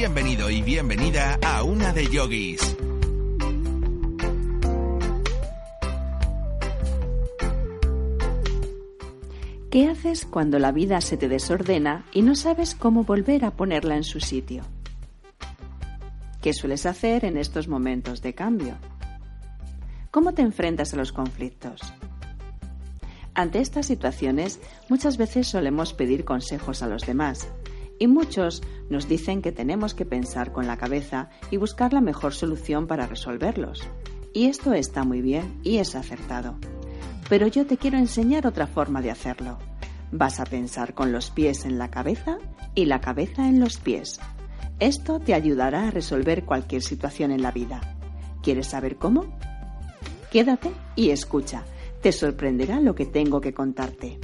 Bienvenido y bienvenida a Una de Yogis. ¿Qué haces cuando la vida se te desordena y no sabes cómo volver a ponerla en su sitio? ¿Qué sueles hacer en estos momentos de cambio? ¿Cómo te enfrentas a los conflictos? Ante estas situaciones, muchas veces solemos pedir consejos a los demás, y muchos nos dicen que tenemos que pensar con la cabeza y buscar la mejor solución para resolverlos. Y esto está muy bien y es acertado. Pero yo te quiero enseñar otra forma de hacerlo. Vas a pensar con los pies en la cabeza y la cabeza en los pies. Esto te ayudará a resolver cualquier situación en la vida. ¿Quieres saber cómo? Quédate y escucha. Te sorprenderá lo que tengo que contarte.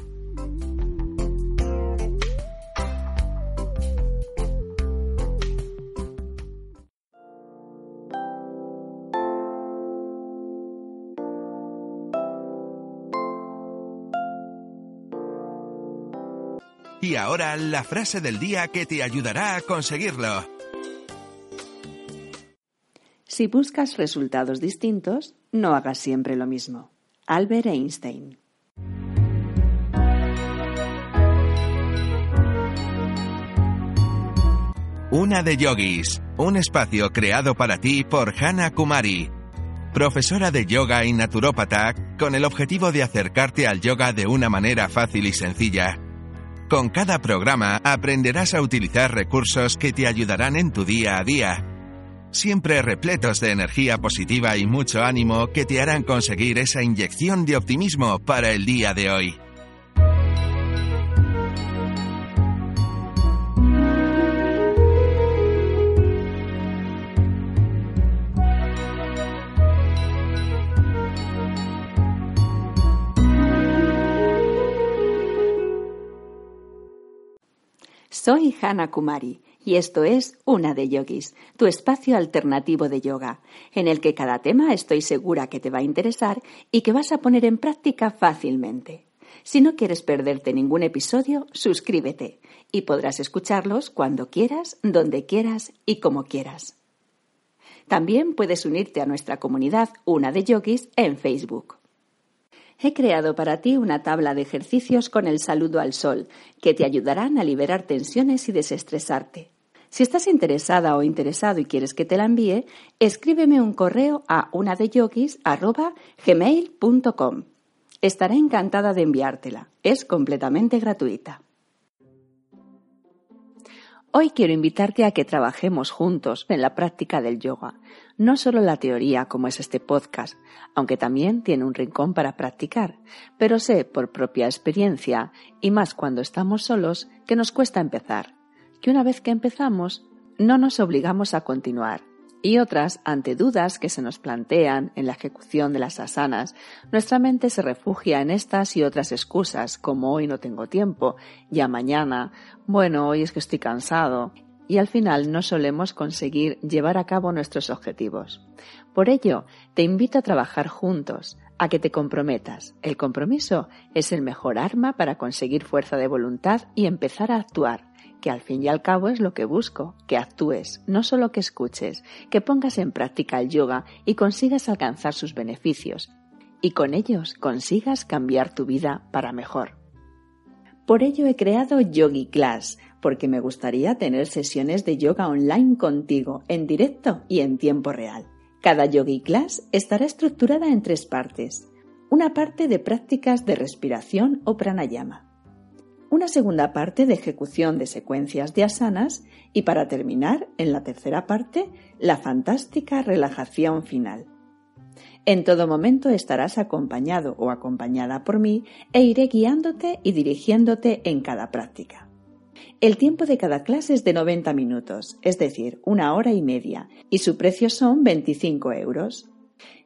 Y ahora la frase del día que te ayudará a conseguirlo. Si buscas resultados distintos, no hagas siempre lo mismo. Albert Einstein. Una de Yogis, un espacio creado para ti por Hannah Kumari, profesora de yoga y naturópata, con el objetivo de acercarte al yoga de una manera fácil y sencilla. Con cada programa aprenderás a utilizar recursos que te ayudarán en tu día a día, siempre repletos de energía positiva y mucho ánimo que te harán conseguir esa inyección de optimismo para el día de hoy. Soy Hannah Kumari y esto es Una de Yogis, tu espacio alternativo de yoga, en el que cada tema estoy segura que te va a interesar y que vas a poner en práctica fácilmente. Si no quieres perderte ningún episodio, suscríbete y podrás escucharlos cuando quieras, donde quieras y como quieras. También puedes unirte a nuestra comunidad Una de Yogis en Facebook he creado para ti una tabla de ejercicios con el saludo al sol, que te ayudarán a liberar tensiones y desestresarte. Si estás interesada o interesado y quieres que te la envíe, escríbeme un correo a unadeyogis.gmail.com. Estaré encantada de enviártela. Es completamente gratuita. Hoy quiero invitarte a que trabajemos juntos en la práctica del yoga, no solo la teoría como es este podcast, aunque también tiene un rincón para practicar, pero sé por propia experiencia, y más cuando estamos solos, que nos cuesta empezar, que una vez que empezamos no nos obligamos a continuar, y otras, ante dudas que se nos plantean en la ejecución de las asanas, nuestra mente se refugia en estas y otras excusas, como hoy no tengo tiempo, ya mañana, bueno, hoy es que estoy cansado, y al final no solemos conseguir llevar a cabo nuestros objetivos. Por ello, te invito a trabajar juntos, a que te comprometas. El compromiso es el mejor arma para conseguir fuerza de voluntad y empezar a actuar que al fin y al cabo es lo que busco, que actúes, no solo que escuches, que pongas en práctica el yoga y consigas alcanzar sus beneficios, y con ellos consigas cambiar tu vida para mejor. Por ello he creado Yogi Class, porque me gustaría tener sesiones de yoga online contigo, en directo y en tiempo real. Cada Yogi Class estará estructurada en tres partes. Una parte de prácticas de respiración o pranayama, una segunda parte de ejecución de secuencias de asanas y para terminar, en la tercera parte, la fantástica relajación final. En todo momento estarás acompañado o acompañada por mí e iré guiándote y dirigiéndote en cada práctica. El tiempo de cada clase es de 90 minutos, es decir, una hora y media, y su precio son 25 euros.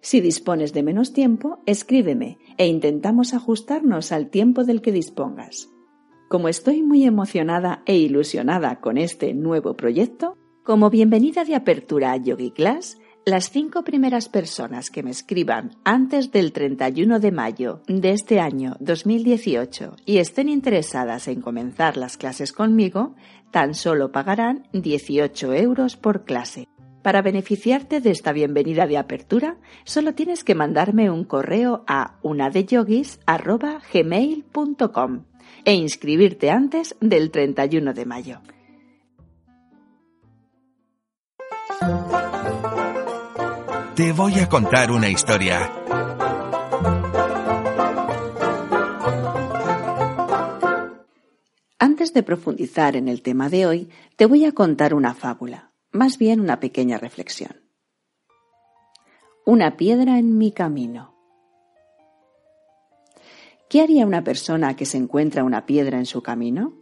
Si dispones de menos tiempo, escríbeme e intentamos ajustarnos al tiempo del que dispongas. Como estoy muy emocionada e ilusionada con este nuevo proyecto, como bienvenida de apertura a Yogi Class, las cinco primeras personas que me escriban antes del 31 de mayo de este año 2018 y estén interesadas en comenzar las clases conmigo, tan solo pagarán 18 euros por clase. Para beneficiarte de esta bienvenida de apertura, solo tienes que mandarme un correo a unadeyogis.gmail.com e inscribirte antes del 31 de mayo. Te voy a contar una historia. Antes de profundizar en el tema de hoy, te voy a contar una fábula, más bien una pequeña reflexión. Una piedra en mi camino. ¿Qué haría una persona que se encuentra una piedra en su camino?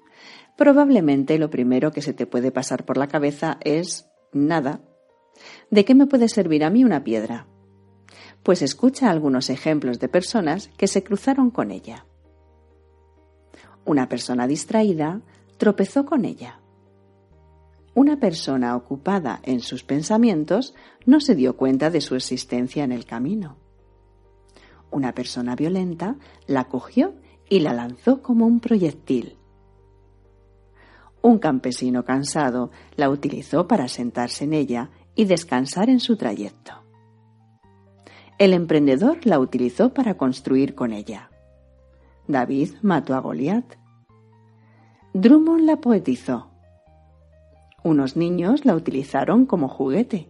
Probablemente lo primero que se te puede pasar por la cabeza es nada, ¿De qué me puede servir a mí una piedra? Pues escucha algunos ejemplos de personas que se cruzaron con ella. Una persona distraída tropezó con ella. Una persona ocupada en sus pensamientos no se dio cuenta de su existencia en el camino. Una persona violenta la cogió y la lanzó como un proyectil. Un campesino cansado la utilizó para sentarse en ella y descansar en su trayecto. El emprendedor la utilizó para construir con ella. David mató a Goliat. Drummond la poetizó. Unos niños la utilizaron como juguete.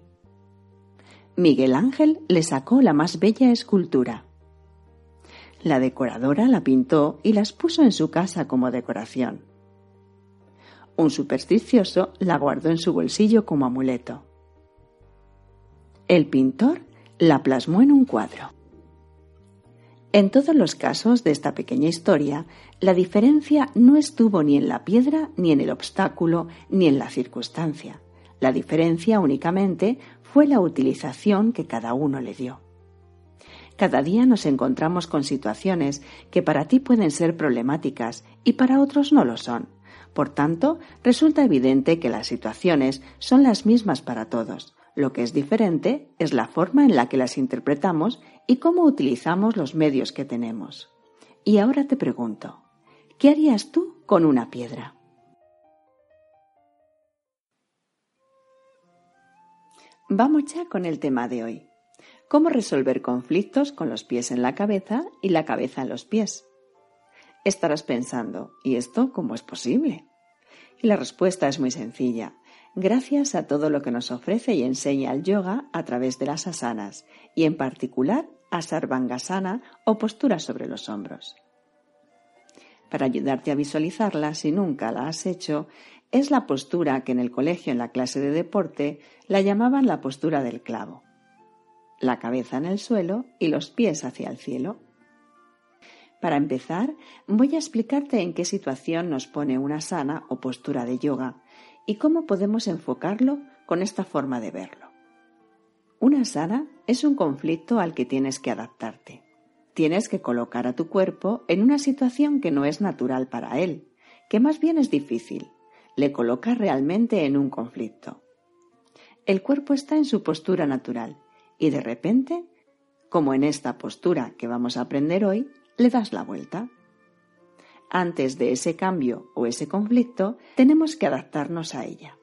Miguel Ángel le sacó la más bella escultura. La decoradora la pintó y las puso en su casa como decoración. Un supersticioso la guardó en su bolsillo como amuleto. El pintor la plasmó en un cuadro. En todos los casos de esta pequeña historia, la diferencia no estuvo ni en la piedra, ni en el obstáculo, ni en la circunstancia. La diferencia únicamente fue la utilización que cada uno le dio. Cada día nos encontramos con situaciones que para ti pueden ser problemáticas y para otros no lo son. Por tanto, resulta evidente que las situaciones son las mismas para todos. Lo que es diferente es la forma en la que las interpretamos y cómo utilizamos los medios que tenemos. Y ahora te pregunto, ¿qué harías tú con una piedra? Vamos ya con el tema de hoy. ¿Cómo resolver conflictos con los pies en la cabeza y la cabeza en los pies? Estarás pensando, ¿y esto cómo es posible? Y la respuesta es muy sencilla gracias a todo lo que nos ofrece y enseña el yoga a través de las asanas y en particular a sarvangasana o postura sobre los hombros. Para ayudarte a visualizarla si nunca la has hecho, es la postura que en el colegio en la clase de deporte la llamaban la postura del clavo. La cabeza en el suelo y los pies hacia el cielo. Para empezar, voy a explicarte en qué situación nos pone una sana o postura de yoga y cómo podemos enfocarlo con esta forma de verlo. Una sana es un conflicto al que tienes que adaptarte. Tienes que colocar a tu cuerpo en una situación que no es natural para él, que más bien es difícil. Le colocas realmente en un conflicto. El cuerpo está en su postura natural y de repente, como en esta postura que vamos a aprender hoy, le das la vuelta. Antes de ese cambio o ese conflicto, tenemos que adaptarnos a ella.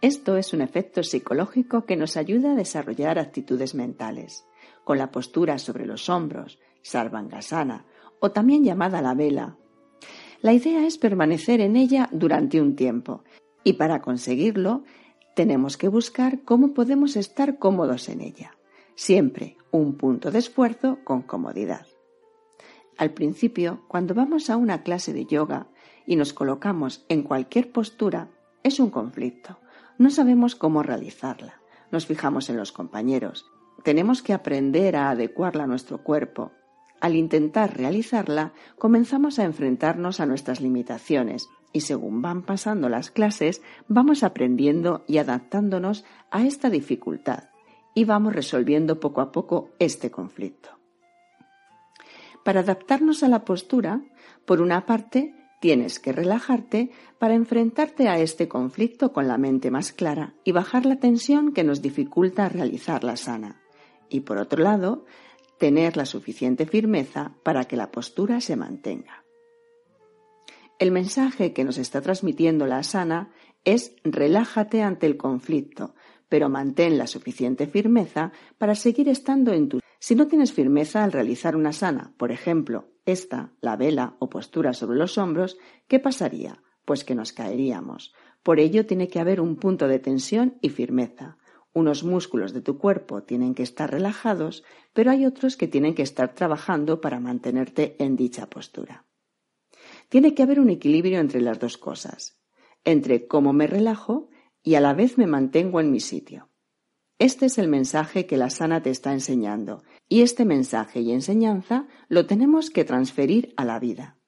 Esto es un efecto psicológico que nos ayuda a desarrollar actitudes mentales, con la postura sobre los hombros, sarvangasana, o también llamada la vela. La idea es permanecer en ella durante un tiempo, y para conseguirlo tenemos que buscar cómo podemos estar cómodos en ella. Siempre un punto de esfuerzo con comodidad. Al principio, cuando vamos a una clase de yoga, y nos colocamos en cualquier postura, es un conflicto. No sabemos cómo realizarla. Nos fijamos en los compañeros. Tenemos que aprender a adecuarla a nuestro cuerpo. Al intentar realizarla, comenzamos a enfrentarnos a nuestras limitaciones y según van pasando las clases, vamos aprendiendo y adaptándonos a esta dificultad y vamos resolviendo poco a poco este conflicto. Para adaptarnos a la postura, por una parte, tienes que relajarte para enfrentarte a este conflicto con la mente más clara y bajar la tensión que nos dificulta realizar la sana. Y por otro lado, tener la suficiente firmeza para que la postura se mantenga. El mensaje que nos está transmitiendo la asana es relájate ante el conflicto, pero mantén la suficiente firmeza para seguir estando en tu. Si no tienes firmeza al realizar una sana, por ejemplo, esta, la vela o postura sobre los hombros, ¿qué pasaría? Pues que nos caeríamos. Por ello tiene que haber un punto de tensión y firmeza. Unos músculos de tu cuerpo tienen que estar relajados, pero hay otros que tienen que estar trabajando para mantenerte en dicha postura. Tiene que haber un equilibrio entre las dos cosas, entre cómo me relajo y a la vez me mantengo en mi sitio. Este es el mensaje que la sana te está enseñando, y este mensaje y enseñanza lo tenemos que transferir a la vida.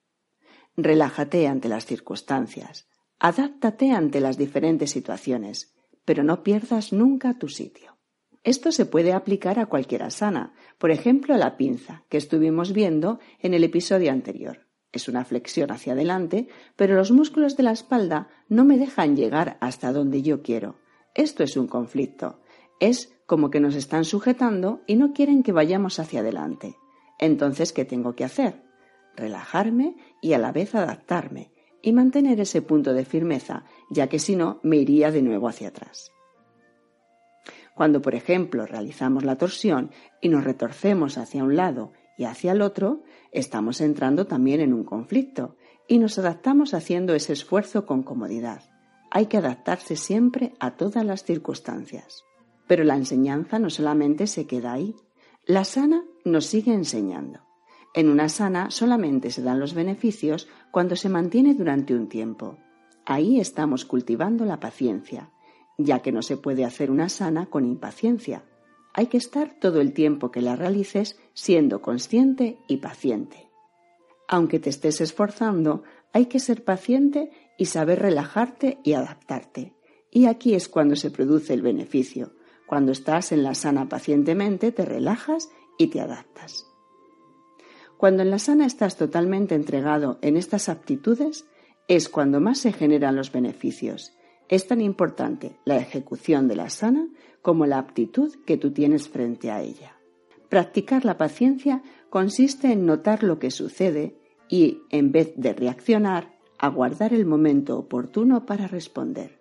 Relájate ante las circunstancias, adáptate ante las diferentes situaciones, pero no pierdas nunca tu sitio. Esto se puede aplicar a cualquier asana, por ejemplo a la pinza, que estuvimos viendo en el episodio anterior. Es una flexión hacia adelante, pero los músculos de la espalda no me dejan llegar hasta donde yo quiero. Esto es un conflicto. Es como que nos están sujetando y no quieren que vayamos hacia adelante. Entonces, ¿qué tengo que hacer? Relajarme y a la vez adaptarme y mantener ese punto de firmeza, ya que si no, me iría de nuevo hacia atrás. Cuando, por ejemplo, realizamos la torsión y nos retorcemos hacia un lado y hacia el otro, estamos entrando también en un conflicto y nos adaptamos haciendo ese esfuerzo con comodidad. Hay que adaptarse siempre a todas las circunstancias. Pero la enseñanza no solamente se queda ahí. La sana nos sigue enseñando. En una sana solamente se dan los beneficios cuando se mantiene durante un tiempo. Ahí estamos cultivando la paciencia, ya que no se puede hacer una sana con impaciencia, hay que estar todo el tiempo que la realices siendo consciente y paciente. Aunque te estés esforzando, hay que ser paciente y saber relajarte y adaptarte. Y aquí es cuando se produce el beneficio. Cuando estás en la sana pacientemente, te relajas y te adaptas. Cuando en la sana estás totalmente entregado en estas aptitudes, es cuando más se generan los beneficios. Es tan importante la ejecución de la sana como la aptitud que tú tienes frente a ella. Practicar la paciencia consiste en notar lo que sucede y, en vez de reaccionar, aguardar el momento oportuno para responder.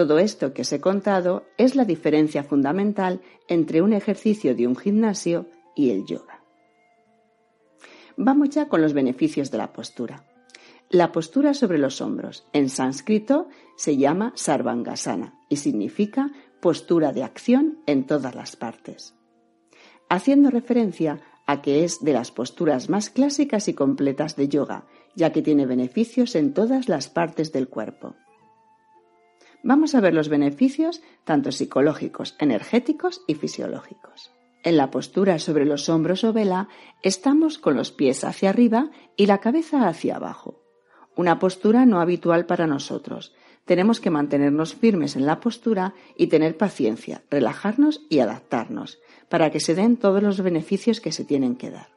Todo esto que os he contado es la diferencia fundamental entre un ejercicio de un gimnasio y el yoga. Vamos ya con los beneficios de la postura. La postura sobre los hombros en sánscrito se llama sarvangasana y significa postura de acción en todas las partes, haciendo referencia a que es de las posturas más clásicas y completas de yoga, ya que tiene beneficios en todas las partes del cuerpo. Vamos a ver los beneficios tanto psicológicos, energéticos y fisiológicos. En la postura sobre los hombros o vela estamos con los pies hacia arriba y la cabeza hacia abajo. Una postura no habitual para nosotros, tenemos que mantenernos firmes en la postura y tener paciencia, relajarnos y adaptarnos, para que se den todos los beneficios que se tienen que dar.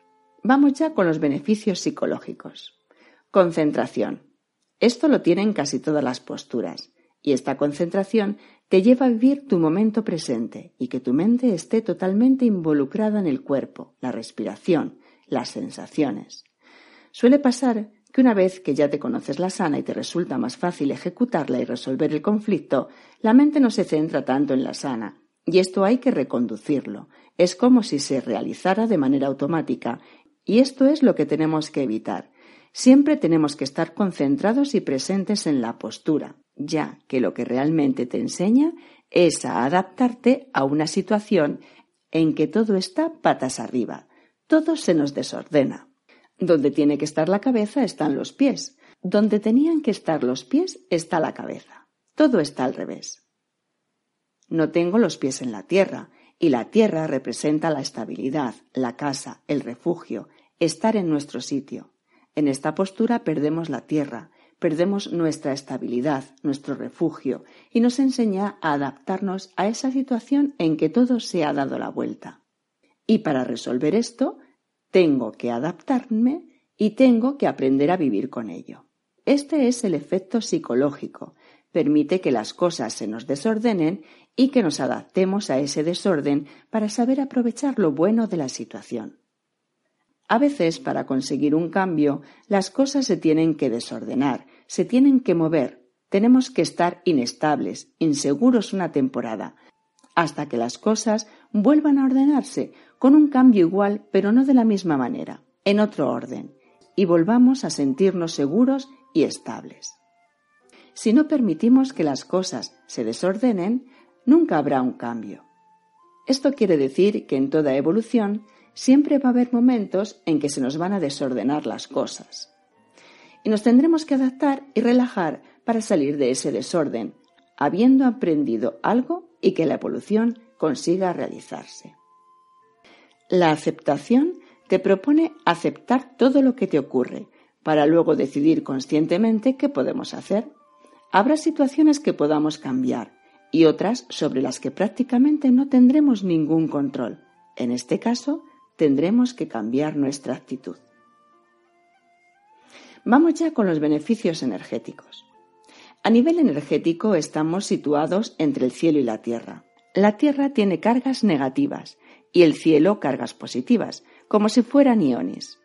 Vamos ya con los beneficios psicológicos. Concentración. Esto lo tienen casi todas las posturas, y esta concentración te lleva a vivir tu momento presente y que tu mente esté totalmente involucrada en el cuerpo, la respiración, las sensaciones. Suele pasar que una vez que ya te conoces la sana y te resulta más fácil ejecutarla y resolver el conflicto, la mente no se centra tanto en la sana, y esto hay que reconducirlo. Es como si se realizara de manera automática, y esto es lo que tenemos que evitar. Siempre tenemos que estar concentrados y presentes en la postura, ya que lo que realmente te enseña es a adaptarte a una situación en que todo está patas arriba, todo se nos desordena. Donde tiene que estar la cabeza están los pies. Donde tenían que estar los pies está la cabeza. Todo está al revés. No tengo los pies en la tierra, y la tierra representa la estabilidad, la casa, el refugio, estar en nuestro sitio. En esta postura perdemos la tierra, perdemos nuestra estabilidad, nuestro refugio, y nos enseña a adaptarnos a esa situación en que todo se ha dado la vuelta. Y para resolver esto, tengo que adaptarme y tengo que aprender a vivir con ello. Este es el efecto psicológico. Permite que las cosas se nos desordenen y que nos adaptemos a ese desorden para saber aprovechar lo bueno de la situación. A veces, para conseguir un cambio, las cosas se tienen que desordenar, se tienen que mover, tenemos que estar inestables, inseguros una temporada, hasta que las cosas vuelvan a ordenarse, con un cambio igual, pero no de la misma manera, en otro orden, y volvamos a sentirnos seguros y estables. Si no permitimos que las cosas se desordenen, nunca habrá un cambio. Esto quiere decir que en toda evolución siempre va a haber momentos en que se nos van a desordenar las cosas. Y nos tendremos que adaptar y relajar para salir de ese desorden, habiendo aprendido algo y que la evolución consiga realizarse. La aceptación te propone aceptar todo lo que te ocurre, para luego decidir conscientemente qué podemos hacer. Habrá situaciones que podamos cambiar y otras sobre las que prácticamente no tendremos ningún control. En este caso, tendremos que cambiar nuestra actitud. Vamos ya con los beneficios energéticos. A nivel energético estamos situados entre el cielo y la tierra. La tierra tiene cargas negativas y el cielo cargas positivas, como si fueran iones.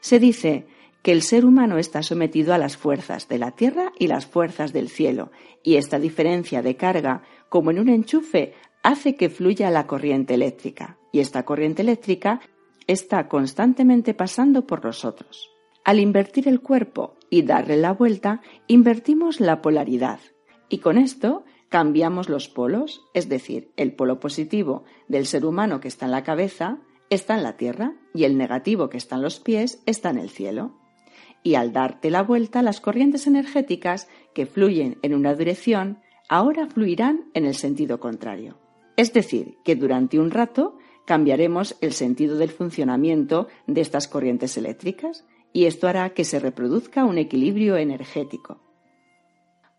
Se dice que el ser humano está sometido a las fuerzas de la tierra y las fuerzas del cielo, y esta diferencia de carga, como en un enchufe, hace que fluya la corriente eléctrica, y esta corriente eléctrica está constantemente pasando por nosotros. Al invertir el cuerpo y darle la vuelta, invertimos la polaridad, y con esto cambiamos los polos, es decir, el polo positivo del ser humano que está en la cabeza está en la tierra y el negativo que está en los pies está en el cielo y al darte la vuelta las corrientes energéticas que fluyen en una dirección ahora fluirán en el sentido contrario. Es decir, que durante un rato cambiaremos el sentido del funcionamiento de estas corrientes eléctricas y esto hará que se reproduzca un equilibrio energético.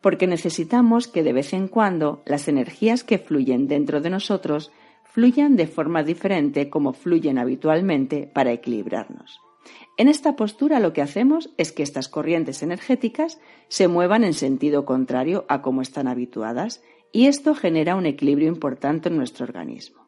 Porque necesitamos que de vez en cuando las energías que fluyen dentro de nosotros fluyan de forma diferente como fluyen habitualmente para equilibrarnos. En esta postura lo que hacemos es que estas corrientes energéticas se muevan en sentido contrario a como están habituadas y esto genera un equilibrio importante en nuestro organismo.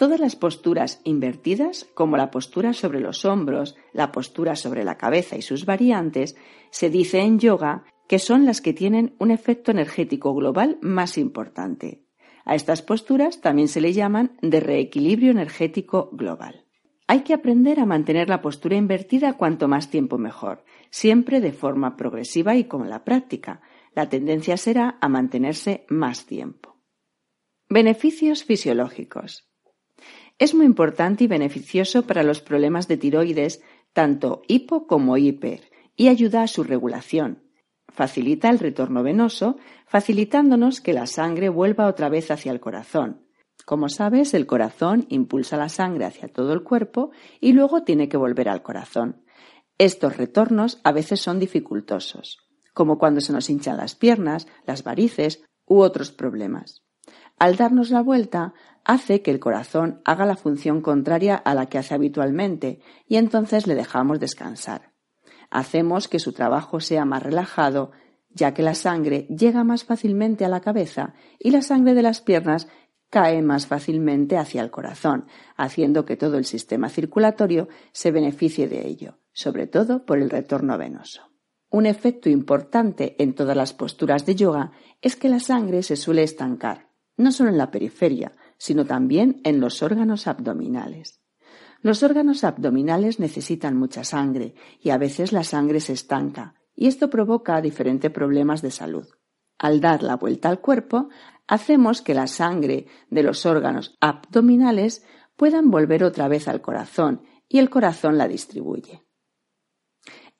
Todas las posturas invertidas, como la postura sobre los hombros, la postura sobre la cabeza y sus variantes, se dice en yoga que son las que tienen un efecto energético global más importante. A estas posturas también se le llaman de reequilibrio energético global. Hay que aprender a mantener la postura invertida cuanto más tiempo mejor, siempre de forma progresiva y con la práctica. La tendencia será a mantenerse más tiempo. Beneficios fisiológicos. Es muy importante y beneficioso para los problemas de tiroides, tanto hipo como hiper, y ayuda a su regulación. Facilita el retorno venoso, facilitándonos que la sangre vuelva otra vez hacia el corazón. Como sabes, el corazón impulsa la sangre hacia todo el cuerpo y luego tiene que volver al corazón. Estos retornos a veces son dificultosos, como cuando se nos hinchan las piernas, las varices u otros problemas. Al darnos la vuelta, hace que el corazón haga la función contraria a la que hace habitualmente y entonces le dejamos descansar. Hacemos que su trabajo sea más relajado, ya que la sangre llega más fácilmente a la cabeza y la sangre de las piernas cae más fácilmente hacia el corazón, haciendo que todo el sistema circulatorio se beneficie de ello, sobre todo por el retorno venoso. Un efecto importante en todas las posturas de yoga es que la sangre se suele estancar, no solo en la periferia, sino también en los órganos abdominales. Los órganos abdominales necesitan mucha sangre y a veces la sangre se estanca, y esto provoca diferentes problemas de salud. Al dar la vuelta al cuerpo, hacemos que la sangre de los órganos abdominales puedan volver otra vez al corazón y el corazón la distribuye.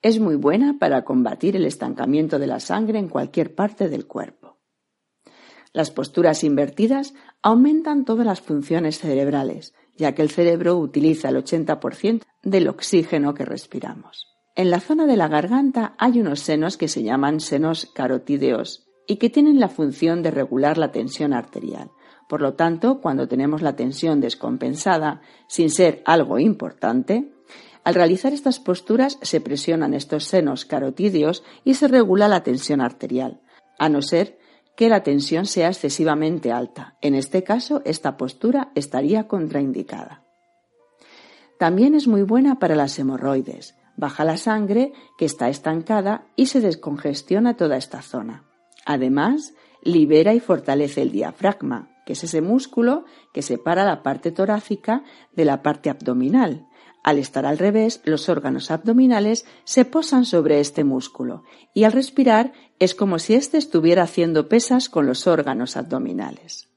Es muy buena para combatir el estancamiento de la sangre en cualquier parte del cuerpo. Las posturas invertidas aumentan todas las funciones cerebrales, ya que el cerebro utiliza el 80% del oxígeno que respiramos. En la zona de la garganta hay unos senos que se llaman senos carotídeos y que tienen la función de regular la tensión arterial. Por lo tanto, cuando tenemos la tensión descompensada, sin ser algo importante, al realizar estas posturas se presionan estos senos carotídeos y se regula la tensión arterial, a no ser que la tensión sea excesivamente alta. En este caso, esta postura estaría contraindicada. También es muy buena para las hemorroides. Baja la sangre que está estancada y se descongestiona toda esta zona. Además, libera y fortalece el diafragma, que es ese músculo que separa la parte torácica de la parte abdominal. Al estar al revés, los órganos abdominales se posan sobre este músculo y al respirar es como si éste estuviera haciendo pesas con los órganos abdominales.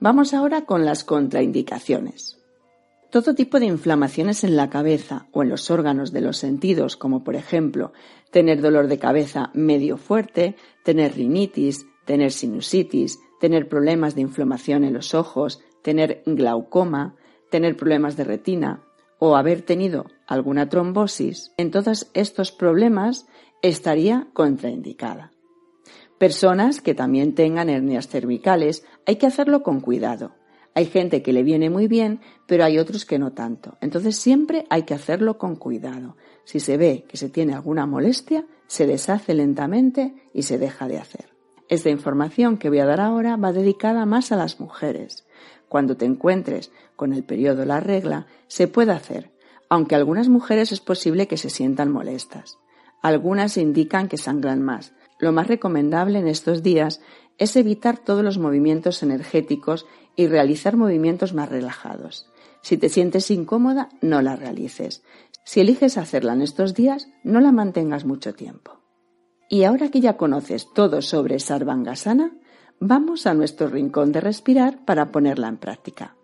Vamos ahora con las contraindicaciones. Todo tipo de inflamaciones en la cabeza o en los órganos de los sentidos, como por ejemplo tener dolor de cabeza medio fuerte, tener rinitis, tener sinusitis, tener problemas de inflamación en los ojos, tener glaucoma, tener problemas de retina o haber tenido alguna trombosis, en todos estos problemas estaría contraindicada. Personas que también tengan hernias cervicales hay que hacerlo con cuidado hay gente que le viene muy bien, pero hay otros que no tanto. Entonces siempre hay que hacerlo con cuidado. Si se ve que se tiene alguna molestia, se deshace lentamente y se deja de hacer. Esta información que voy a dar ahora va dedicada más a las mujeres. Cuando te encuentres con el periodo la regla, se puede hacer, aunque algunas mujeres es posible que se sientan molestas. Algunas indican que sangran más. Lo más recomendable en estos días es evitar todos los movimientos energéticos y realizar movimientos más relajados. Si te sientes incómoda, no la realices. Si eliges hacerla en estos días, no la mantengas mucho tiempo. Y ahora que ya conoces todo sobre Sarvangasana, vamos a nuestro rincón de respirar para ponerla en práctica.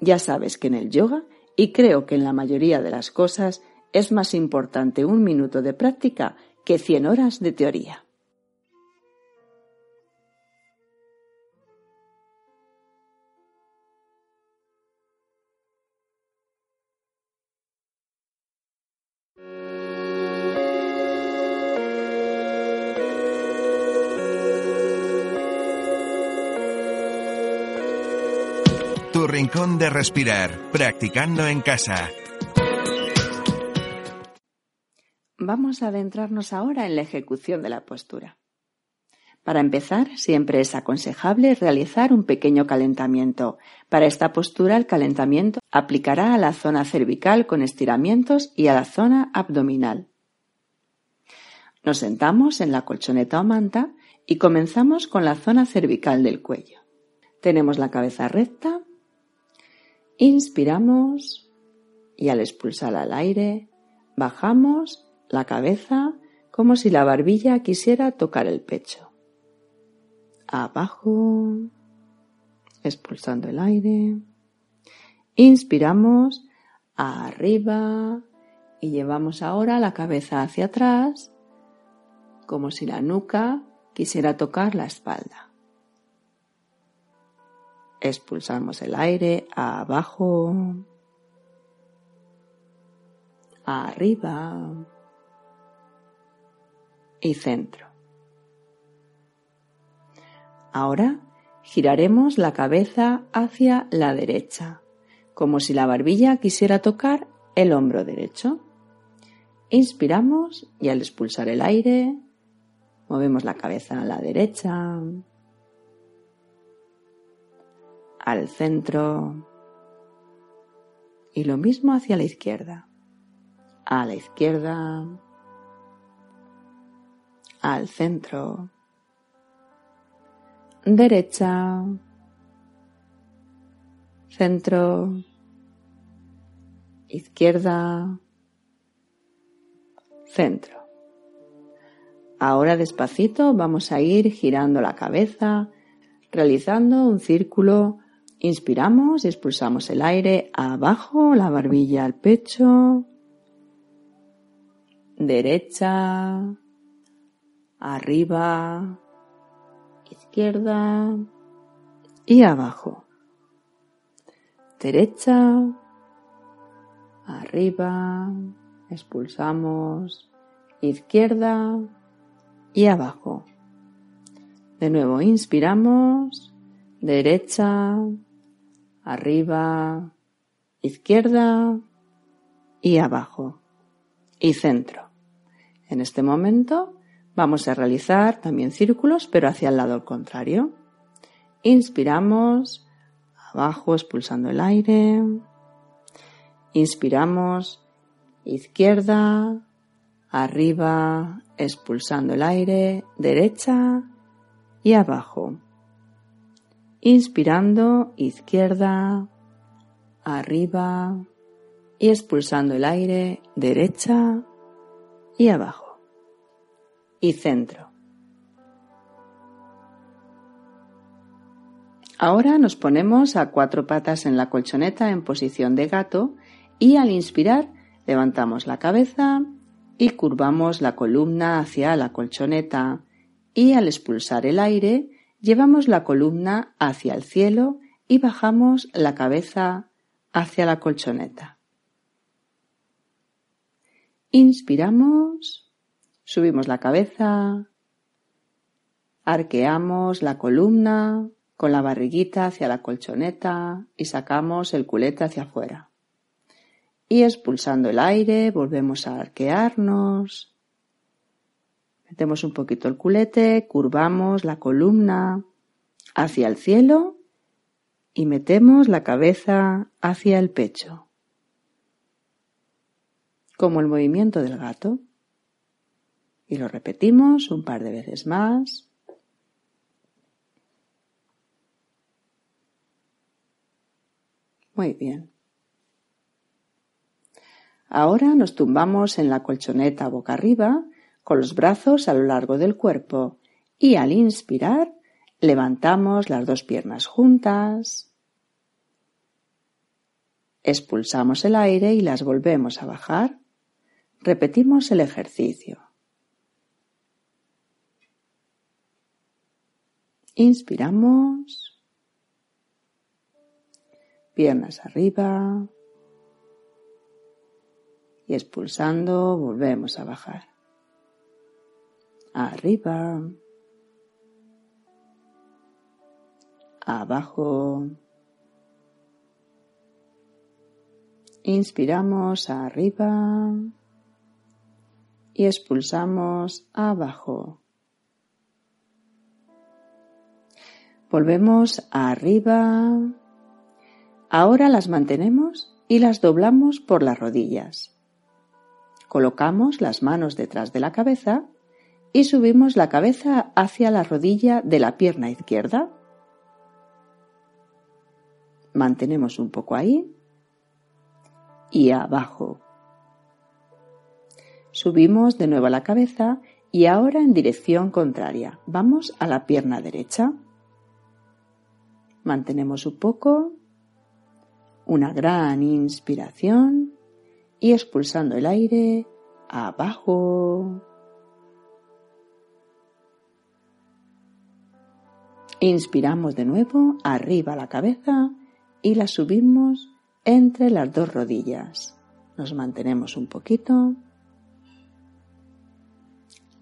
Ya sabes que en el yoga, y creo que en la mayoría de las cosas, es más importante un minuto de práctica que cien horas de teoría. De respirar, practicando en casa. Vamos a adentrarnos ahora en la ejecución de la postura. Para empezar, siempre es aconsejable realizar un pequeño calentamiento. Para esta postura, el calentamiento aplicará a la zona cervical con estiramientos y a la zona abdominal. Nos sentamos en la colchoneta o manta y comenzamos con la zona cervical del cuello. Tenemos la cabeza recta, Inspiramos y al expulsar al aire bajamos la cabeza como si la barbilla quisiera tocar el pecho. Abajo, expulsando el aire. Inspiramos arriba y llevamos ahora la cabeza hacia atrás como si la nuca quisiera tocar la espalda expulsamos el aire abajo, arriba y centro. Ahora giraremos la cabeza hacia la derecha, como si la barbilla quisiera tocar el hombro derecho. Inspiramos y al expulsar el aire, movemos la cabeza a la derecha, al centro. Y lo mismo hacia la izquierda. A la izquierda, al centro, derecha, centro, izquierda, centro. Ahora despacito vamos a ir girando la cabeza, realizando un círculo Inspiramos y expulsamos el aire abajo, la barbilla al pecho. derecha, arriba, izquierda y abajo. Derecha, arriba, expulsamos, izquierda y abajo. De nuevo, inspiramos, derecha, arriba, izquierda y abajo. Y centro. En este momento vamos a realizar también círculos, pero hacia el lado contrario. Inspiramos, abajo expulsando el aire. Inspiramos, izquierda, arriba, expulsando el aire, derecha y abajo. Inspirando, izquierda, arriba y expulsando el aire, derecha y abajo. Y centro. Ahora nos ponemos a cuatro patas en la colchoneta en posición de gato y al inspirar levantamos la cabeza y curvamos la columna hacia la colchoneta y al expulsar el aire llevamos la columna hacia el cielo y bajamos la cabeza hacia la colchoneta. Inspiramos, subimos la cabeza, arqueamos la columna con la barriguita hacia la colchoneta y sacamos el culete hacia afuera y expulsando el aire volvemos a arquearnos. Metemos un poquito el culete, curvamos la columna hacia el cielo y metemos la cabeza hacia el pecho. Como el movimiento del gato. Y lo repetimos un par de veces más. Muy bien. Ahora nos tumbamos en la colchoneta boca arriba, con los brazos a lo largo del cuerpo, y al inspirar levantamos las dos piernas juntas, expulsamos el aire y las volvemos a bajar. Repetimos el ejercicio. Inspiramos, piernas arriba, y expulsando volvemos a bajar. Arriba, abajo. Inspiramos arriba y expulsamos abajo. Volvemos arriba. Ahora las mantenemos y las doblamos por las rodillas. Colocamos las manos detrás de la cabeza y subimos la cabeza hacia la rodilla de la pierna izquierda. Mantenemos un poco ahí y abajo. Subimos de nuevo la cabeza y ahora en dirección contraria. Vamos a la pierna derecha. Mantenemos un poco. Una gran inspiración y expulsando el aire abajo. Inspiramos de nuevo arriba la cabeza y la subimos entre las dos rodillas. Nos mantenemos un poquito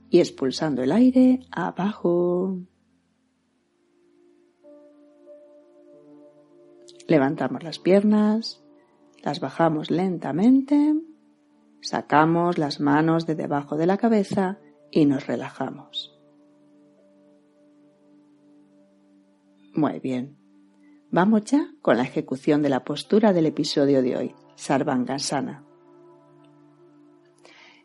y expulsando el aire abajo. Levantamos las piernas las bajamos lentamente, sacamos las manos de debajo de la cabeza y nos relajamos. Muy bien. Vamos ya con la ejecución de la postura del episodio de hoy, Sarvangasana.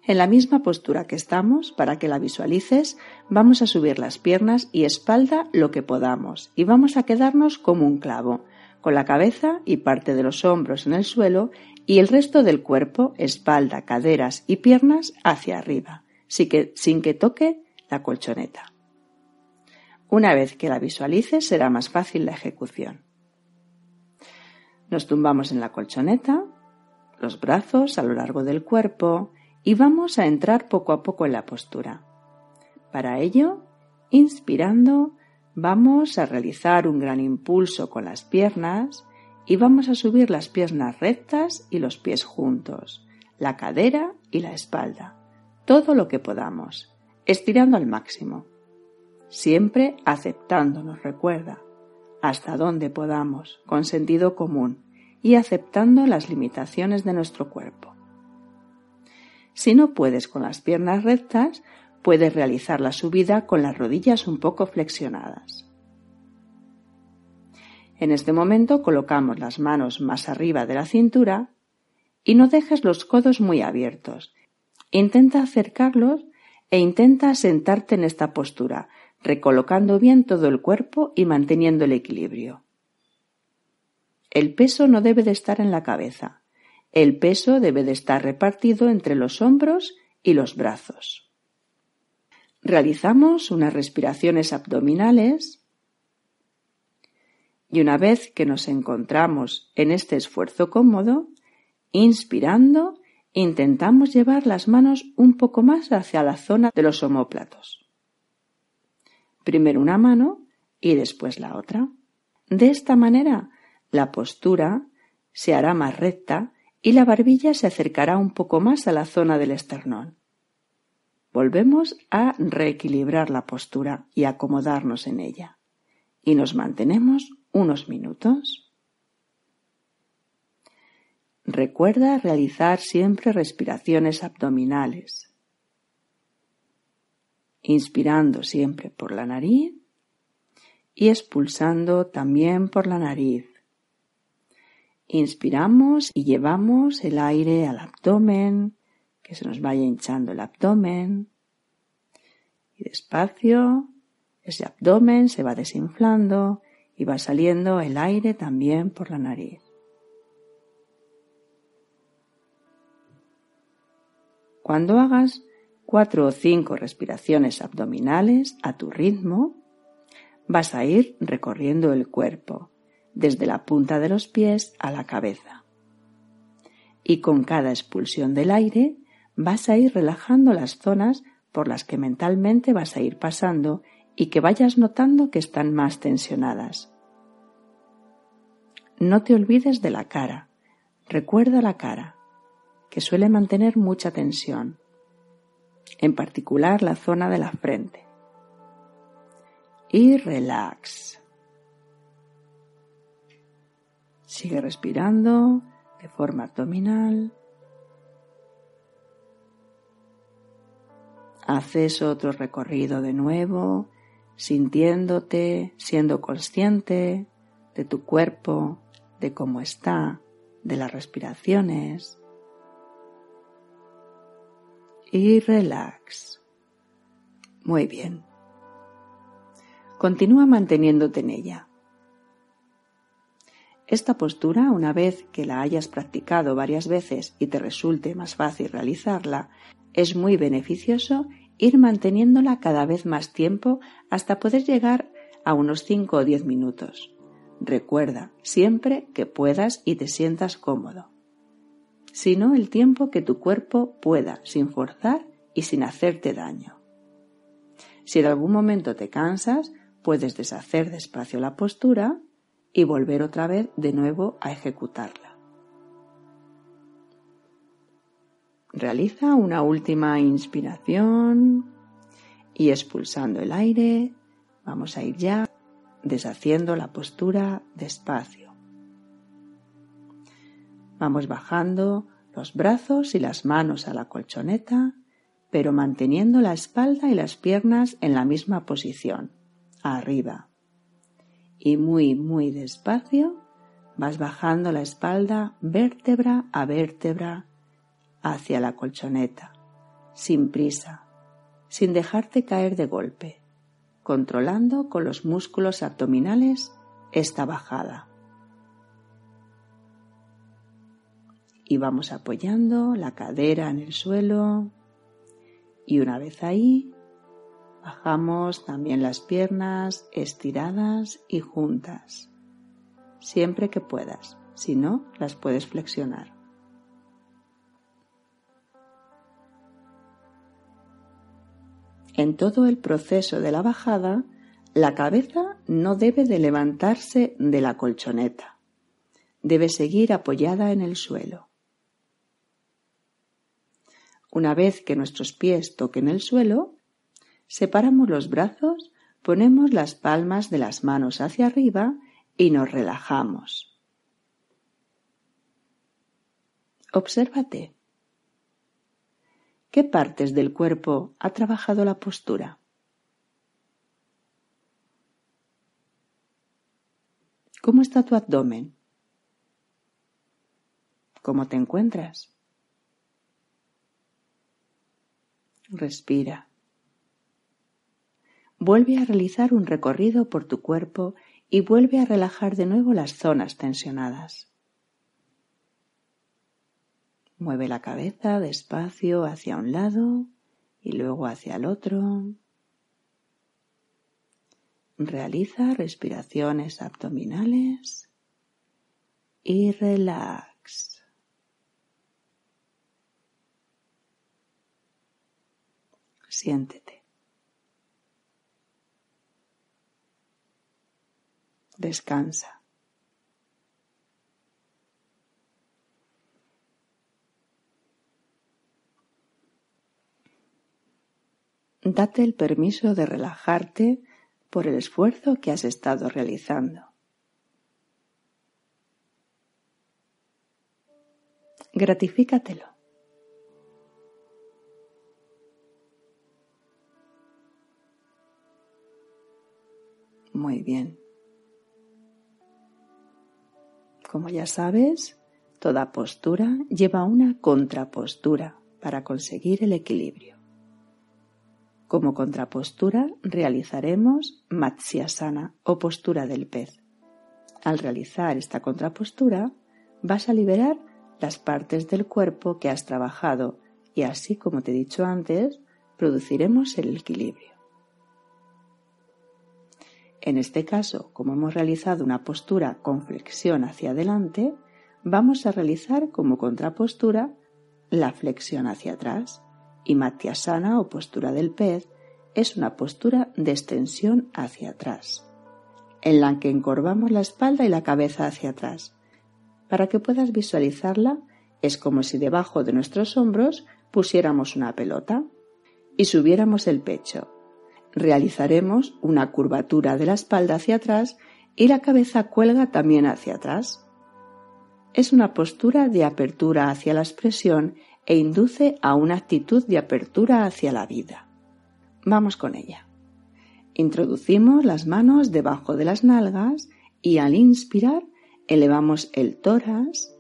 En la misma postura que estamos, para que la visualices, vamos a subir las piernas y espalda lo que podamos y vamos a quedarnos como un clavo, con la cabeza y parte de los hombros en el suelo y el resto del cuerpo, espalda, caderas y piernas hacia arriba, sin que, sin que toque la colchoneta. Una vez que la visualices será más fácil la ejecución. Nos tumbamos en la colchoneta, los brazos a lo largo del cuerpo y vamos a entrar poco a poco en la postura. Para ello, inspirando, vamos a realizar un gran impulso con las piernas y vamos a subir las piernas rectas y los pies juntos, la cadera y la espalda, todo lo que podamos, estirando al máximo. Siempre aceptándonos, recuerda, hasta donde podamos, con sentido común y aceptando las limitaciones de nuestro cuerpo. Si no puedes con las piernas rectas, puedes realizar la subida con las rodillas un poco flexionadas. En este momento colocamos las manos más arriba de la cintura y no dejes los codos muy abiertos. Intenta acercarlos e intenta sentarte en esta postura, recolocando bien todo el cuerpo y manteniendo el equilibrio. El peso no debe de estar en la cabeza. El peso debe de estar repartido entre los hombros y los brazos. Realizamos unas respiraciones abdominales y una vez que nos encontramos en este esfuerzo cómodo, inspirando, intentamos llevar las manos un poco más hacia la zona de los omóplatos. Primero una mano y después la otra. De esta manera, la postura se hará más recta y la barbilla se acercará un poco más a la zona del esternón. Volvemos a reequilibrar la postura y acomodarnos en ella. Y nos mantenemos unos minutos. Recuerda realizar siempre respiraciones abdominales, inspirando siempre por la nariz y expulsando también por la nariz. Inspiramos y llevamos el aire al abdomen, que se nos vaya hinchando el abdomen. Y despacio, ese abdomen se va desinflando y va saliendo el aire también por la nariz. Cuando hagas cuatro o cinco respiraciones abdominales a tu ritmo, vas a ir recorriendo el cuerpo, desde la punta de los pies a la cabeza. Y con cada expulsión del aire vas a ir relajando las zonas por las que mentalmente vas a ir pasando y que vayas notando que están más tensionadas. No te olvides de la cara. Recuerda la cara, que suele mantener mucha tensión, en particular la zona de la frente. Y relax. Sigue respirando de forma abdominal. Haces otro recorrido de nuevo sintiéndote, siendo consciente de tu cuerpo, de cómo está, de las respiraciones. Y relax. Muy bien. Continúa manteniéndote en ella. Esta postura, una vez que la hayas practicado varias veces y te resulte más fácil realizarla, es muy beneficioso ir manteniéndola cada vez más tiempo hasta poder llegar a unos 5 o 10 minutos. Recuerda siempre que puedas y te sientas cómodo. Sino el tiempo que tu cuerpo pueda, sin forzar y sin hacerte daño. Si en algún momento te cansas, puedes deshacer despacio la postura y volver otra vez de nuevo a ejecutarla. Realiza una última inspiración y expulsando el aire vamos a ir ya deshaciendo la postura despacio. Vamos bajando los brazos y las manos a la colchoneta, pero manteniendo la espalda y las piernas en la misma posición, arriba. Y muy, muy despacio vas bajando la espalda vértebra a vértebra hacia la colchoneta, sin prisa, sin dejarte caer de golpe, controlando con los músculos abdominales esta bajada. Y vamos apoyando la cadera en el suelo y una vez ahí bajamos también las piernas estiradas y juntas, siempre que puedas, si no las puedes flexionar. En todo el proceso de la bajada, la cabeza no debe de levantarse de la colchoneta. Debe seguir apoyada en el suelo. Una vez que nuestros pies toquen el suelo, separamos los brazos, ponemos las palmas de las manos hacia arriba y nos relajamos. Obsérvate. ¿Qué partes del cuerpo ha trabajado la postura? ¿Cómo está tu abdomen? ¿Cómo te encuentras? Respira. Vuelve a realizar un recorrido por tu cuerpo y vuelve a relajar de nuevo las zonas tensionadas. Mueve la cabeza despacio hacia un lado y luego hacia el otro. Realiza respiraciones abdominales y relax. Siéntete. Descansa. Date el permiso de relajarte por el esfuerzo que has estado realizando. Gratifícatelo. Muy bien. Como ya sabes, toda postura lleva una contrapostura para conseguir el equilibrio. Como contrapostura realizaremos Matsyasana o postura del pez. Al realizar esta contrapostura vas a liberar las partes del cuerpo que has trabajado y así como te he dicho antes, produciremos el equilibrio. En este caso, como hemos realizado una postura con flexión hacia adelante, vamos a realizar como contrapostura la flexión hacia atrás y Matyasana o postura del pez es una postura de extensión hacia atrás, en la que encorvamos la espalda y la cabeza hacia atrás. Para que puedas visualizarla, es como si debajo de nuestros hombros pusiéramos una pelota y subiéramos el pecho. Realizaremos una curvatura de la espalda hacia atrás y la cabeza cuelga también hacia atrás. Es una postura de apertura hacia la expresión e induce a una actitud de apertura hacia la vida. Vamos con ella. Introducimos las manos debajo de las nalgas y al inspirar elevamos el tórax,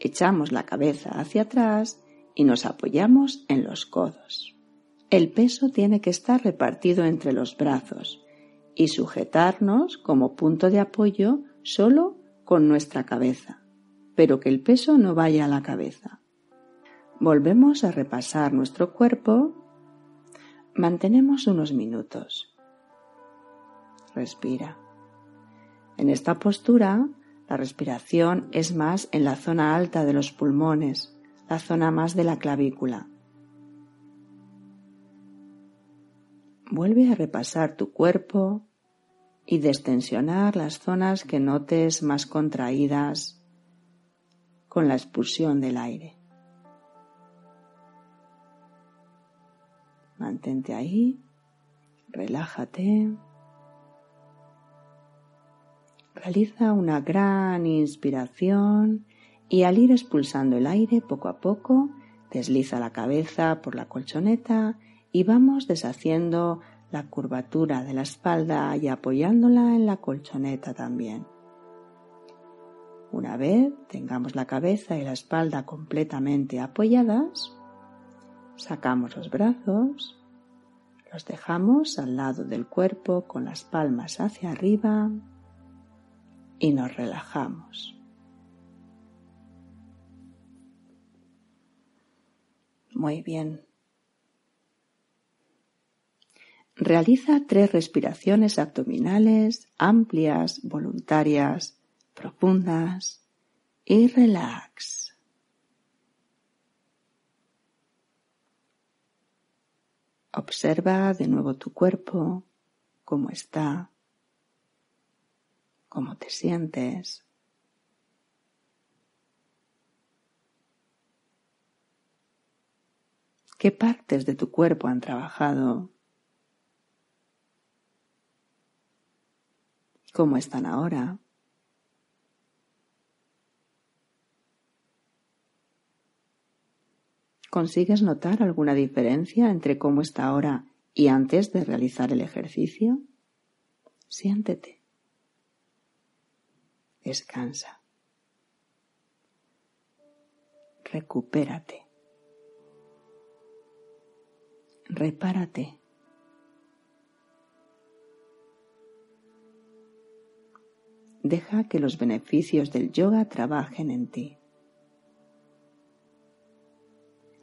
echamos la cabeza hacia atrás y nos apoyamos en los codos. El peso tiene que estar repartido entre los brazos y sujetarnos como punto de apoyo solo con nuestra cabeza, pero que el peso no vaya a la cabeza. Volvemos a repasar nuestro cuerpo. Mantenemos unos minutos. Respira. En esta postura, la respiración es más en la zona alta de los pulmones, la zona más de la clavícula. Vuelve a repasar tu cuerpo y destensionar las zonas que notes más contraídas con la expulsión del aire. Mantente ahí, relájate. Realiza una gran inspiración y al ir expulsando el aire poco a poco, desliza la cabeza por la colchoneta y vamos deshaciendo la curvatura de la espalda y apoyándola en la colchoneta también. Una vez tengamos la cabeza y la espalda completamente apoyadas, Sacamos los brazos, los dejamos al lado del cuerpo con las palmas hacia arriba y nos relajamos. Muy bien. Realiza tres respiraciones abdominales amplias, voluntarias, profundas y relax. Observa de nuevo tu cuerpo, cómo está, cómo te sientes. ¿Qué partes de tu cuerpo han trabajado? ¿Cómo están ahora? ¿Consigues notar alguna diferencia entre cómo está ahora y antes de realizar el ejercicio? Siéntete. Descansa. Recupérate. Repárate. Deja que los beneficios del yoga trabajen en ti.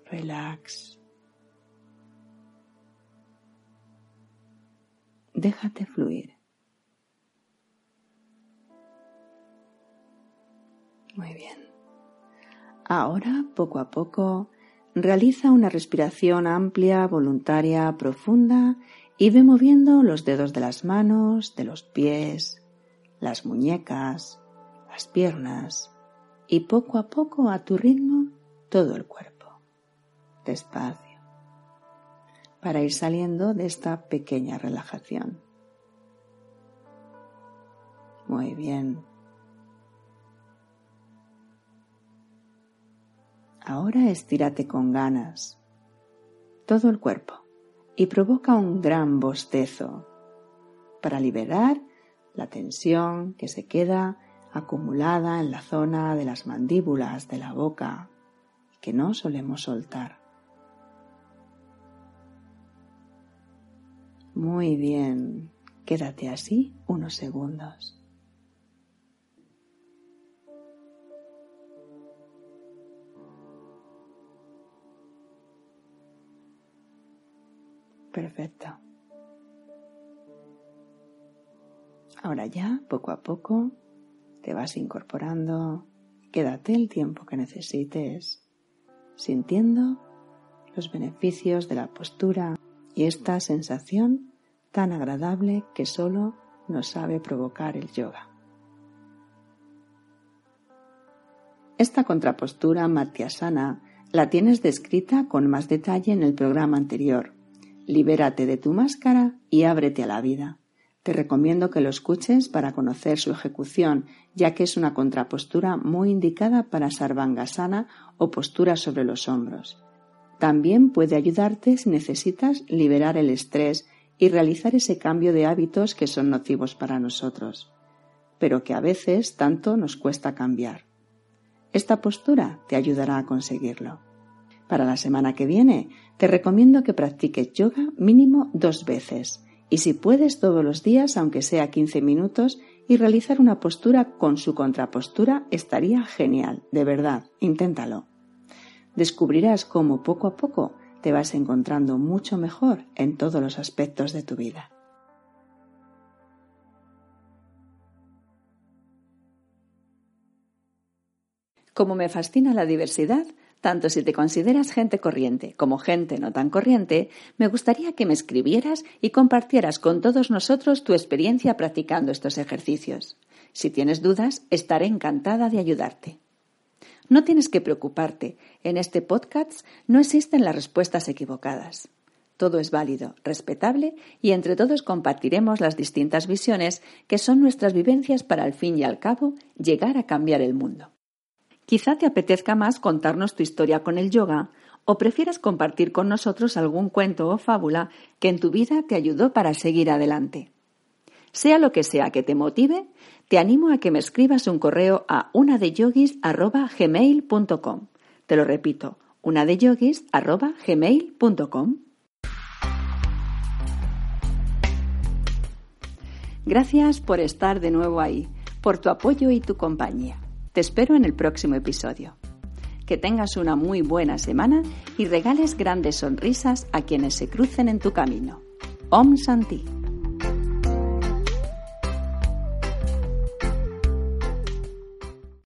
relax. Déjate fluir. Muy bien. Ahora, poco a poco, realiza una respiración amplia, voluntaria, profunda y ve moviendo los dedos de las manos, de los pies, las muñecas, las piernas y poco a poco a tu ritmo todo el cuerpo despacio, para ir saliendo de esta pequeña relajación. Muy bien. Ahora estírate con ganas todo el cuerpo y provoca un gran bostezo para liberar la tensión que se queda acumulada en la zona de las mandíbulas de la boca que no solemos soltar. Muy bien, quédate así unos segundos. Perfecto. Ahora ya, poco a poco, te vas incorporando. Quédate el tiempo que necesites, sintiendo los beneficios de la postura y esta sensación tan agradable que solo nos sabe provocar el yoga. Esta contrapostura Matyasana la tienes descrita con más detalle en el programa anterior. Libérate de tu máscara y ábrete a la vida. Te recomiendo que lo escuches para conocer su ejecución, ya que es una contrapostura muy indicada para Sarvangasana o postura sobre los hombros. También puede ayudarte si necesitas liberar el estrés y realizar ese cambio de hábitos que son nocivos para nosotros, pero que a veces tanto nos cuesta cambiar. Esta postura te ayudará a conseguirlo. Para la semana que viene, te recomiendo que practiques yoga mínimo dos veces y si puedes todos los días, aunque sea 15 minutos, y realizar una postura con su contrapostura estaría genial, de verdad, inténtalo descubrirás cómo poco a poco te vas encontrando mucho mejor en todos los aspectos de tu vida. Como me fascina la diversidad, tanto si te consideras gente corriente como gente no tan corriente, me gustaría que me escribieras y compartieras con todos nosotros tu experiencia practicando estos ejercicios. Si tienes dudas, estaré encantada de ayudarte. No tienes que preocuparte. En este podcast no existen las respuestas equivocadas. Todo es válido, respetable y entre todos compartiremos las distintas visiones que son nuestras vivencias para al fin y al cabo llegar a cambiar el mundo. Quizá te apetezca más contarnos tu historia con el yoga o prefieras compartir con nosotros algún cuento o fábula que en tu vida te ayudó para seguir adelante. Sea lo que sea que te motive, te animo a que me escribas un correo a unadeyogis.gmail.com. Te lo repito, unadeyogis.gmail.com. Gracias por estar de nuevo ahí, por tu apoyo y tu compañía. Te espero en el próximo episodio. Que tengas una muy buena semana y regales grandes sonrisas a quienes se crucen en tu camino. Om Santi.